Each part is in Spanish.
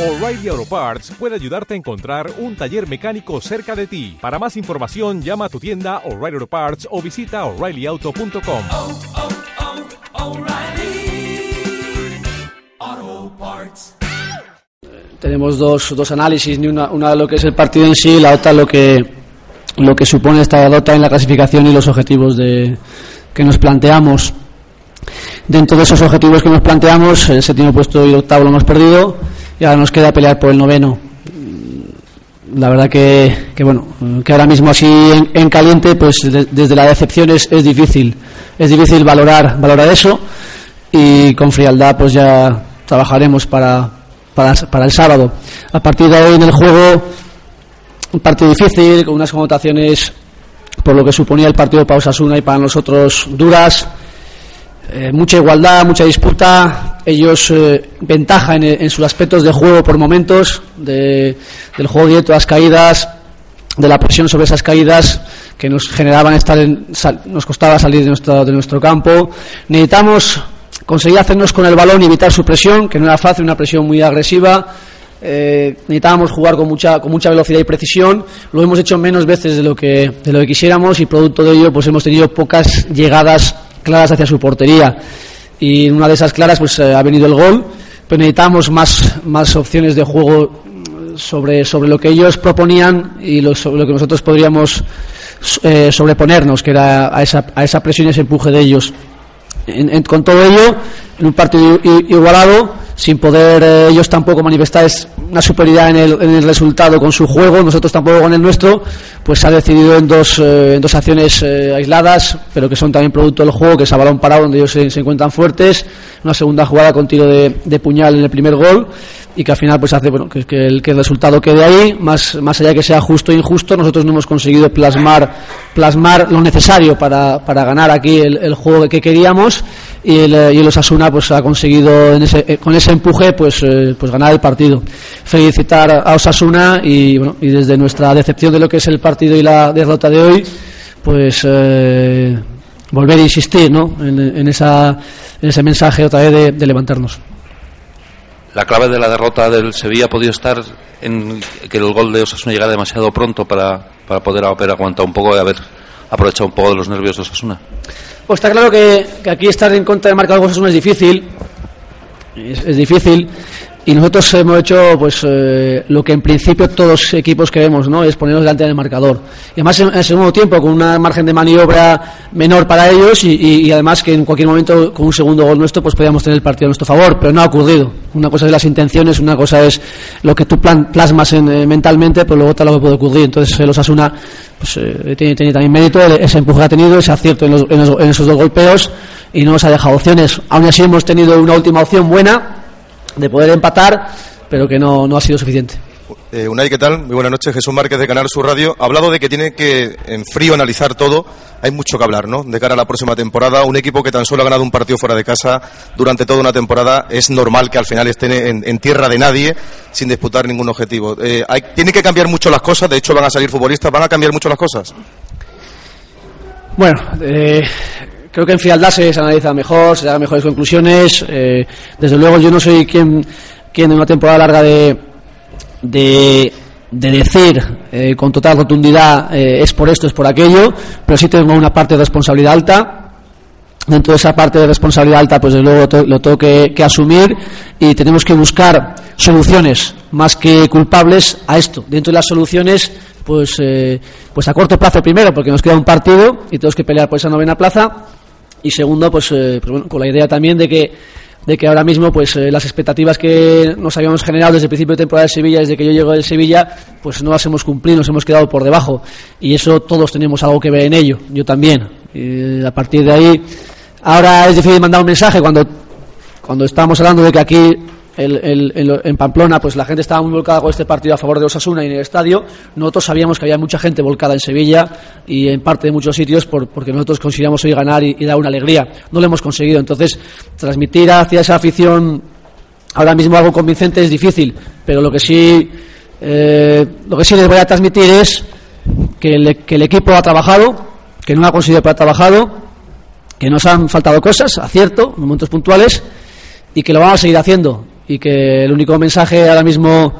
O'Reilly Auto Parts puede ayudarte a encontrar un taller mecánico cerca de ti. Para más información, llama a tu tienda O'Reilly Auto Parts o visita oreillyauto.com. oh, oh, Parts. tenemos dos, dos análisis, ni una, una de lo que es el partido en sí, la otra lo que lo que supone esta derrota en la clasificación y los objetivos de, que nos planteamos. Dentro de esos objetivos que nos planteamos, el séptimo puesto y el octavo lo hemos perdido y ahora nos queda pelear por el noveno. La verdad que, que bueno, que ahora mismo así en, en caliente, pues de- desde la decepción es, es difícil, es difícil valorar, valorar eso y con frialdad pues ya trabajaremos para, para, para el sábado. A partir de ahí en el juego, un partido difícil, con unas connotaciones por lo que suponía el partido para Osasuna y para nosotros duras. Eh, mucha igualdad, mucha disputa. Ellos eh, ventaja en, en sus aspectos de juego por momentos, de- del juego directo a las caídas, de la presión sobre esas caídas que nos generaban estar en, sal- nos costaba salir de nuestro, de nuestro campo. Necesitamos conseguir hacernos con el balón y evitar su presión, que no era fácil, una presión muy agresiva. Eh, necesitábamos jugar con mucha, con mucha velocidad y precisión. Lo hemos hecho menos veces de lo que, de lo que quisiéramos y producto de ello pues hemos tenido pocas llegadas claras hacia su portería. Y en una de esas claras pues eh, ha venido el gol, pero necesitamos más, más opciones de juego sobre, sobre lo que ellos proponían y lo, sobre lo que nosotros podríamos eh, sobreponernos, que era a esa, a esa presión y ese empuje de ellos. Con todo ello, en un partido igualado, sin poder eh, ellos tampoco manifestar es- una superioridad en el, en el resultado con su juego, nosotros tampoco con el nuestro, pues se ha decidido en dos, eh, en dos acciones eh, aisladas, pero que son también producto del juego, que es a balón parado, donde ellos se, se encuentran fuertes, una segunda jugada con tiro de, de puñal en el primer gol, y que al final pues hace bueno, que, el, que el resultado quede ahí, más, más allá que sea justo o injusto, nosotros no hemos conseguido plasmar, plasmar lo necesario para, para ganar aquí el, el juego que queríamos y el, eh, y el Osasuna pues ha conseguido en ese, eh, con ese empuje pues, eh, pues ganar el partido. Felicitar a Osasuna y, bueno, y desde nuestra decepción de lo que es el partido y la derrota de hoy, pues eh, volver a insistir ¿no? en, en esa, ese mensaje otra vez de, de levantarnos. La clave de la derrota del Sevilla ha podido estar en que el gol de Osasuna llegara demasiado pronto para, para poder haber aguantado un poco y haber aprovechado un poco de los nervios de Osasuna. Pues está claro que, que aquí estar en contra de marcar goles es difícil. Es difícil. Y nosotros hemos hecho pues eh, lo que en principio todos los equipos queremos, ¿no? Es ponernos delante del marcador. Y además en, el segundo tiempo con una margen de maniobra menor para ellos y, y- además que en cualquier momento con un segundo gol nuestro pues podíamos tener el partido a nuestro favor, pero no ha ocurrido. Una cosa es las intenciones, una cosa es lo que tú plan- plasmas en, eh, mentalmente, pero luego está lo que puede ocurrir. Entonces pues, eh, tiene, tiene también mérito, ese empuje que ha tenido, ese acierto en, los- en los- en esos dos golpeos y no nos ha dejado opciones. Aún así hemos tenido una última opción buena de poder empatar, pero que no, no ha sido suficiente. Eh, Unai, ¿qué tal? Muy buenas noches. Jesús Márquez de Canal Sur Radio. Ha hablado de que tiene que en frío analizar todo. Hay mucho que hablar, ¿no? De cara a la próxima temporada. Un equipo que tan solo ha ganado un partido fuera de casa durante toda una temporada. Es normal que al final esté en, en tierra de nadie sin disputar ningún objetivo. Eh, hay, tiene que cambiar mucho las cosas. De hecho, van a salir futbolistas. ¿Van a cambiar mucho las cosas? Bueno, eh, creo que en frialdad se, analiza mejor, se dan mejores conclusiones. eh, desde luego yo no soy quien, quien en una temporada larga de, de, de decir eh, con total rotundidad eh, es por esto, es por aquello, pero sí tengo una parte de responsabilidad alta. Dentro de esa parte de responsabilidad alta, pues desde luego lo tengo que, asumir y tenemos que buscar soluciones más que culpables a esto. Dentro de las soluciones, pues, pues a corto plazo primero, porque nos queda un partido y tenemos que pelear por esa novena plaza. Y segundo, pues, eh, pues bueno, con la idea también de que, de que ahora mismo pues eh, las expectativas que nos habíamos generado desde el principio de temporada de Sevilla, desde que yo llego del Sevilla, pues no las hemos cumplido, nos hemos quedado por debajo. Y eso todos tenemos algo que ver en ello, yo también. Y a partir de ahí, ahora es difícil mandar un mensaje cuando, cuando estábamos hablando de que aquí el- en, lo- en Pamplona, pues la gente estaba muy volcada con este partido a favor de Osasuna y en el estadio. Nosotros sabíamos que había mucha gente volcada en Sevilla y en parte de muchos sitios por- porque nosotros conseguíamos hoy ganar y, dar una alegría. No lo hemos conseguido. Entonces, transmitir hacia esa afición ahora mismo algo convincente es difícil, pero lo que sí, eh, lo que sí les voy a transmitir es que el, equipo ha trabajado, que no ha conseguido pero ha trabajado, que nos han faltado cosas, acierto, en momentos puntuales, y que lo vamos a seguir haciendo. Y que el único mensaje ahora mismo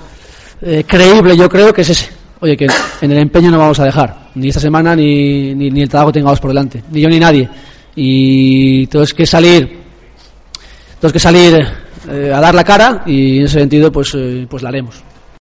eh, creíble yo creo que es ese. Oye, que en el empeño no vamos a dejar, ni esta semana ni, ni, ni el trabajo que tengamos por delante, ni yo ni nadie. Y tenemos que salir, tenemos que salir eh, a dar la cara y en ese sentido pues, eh, pues la haremos.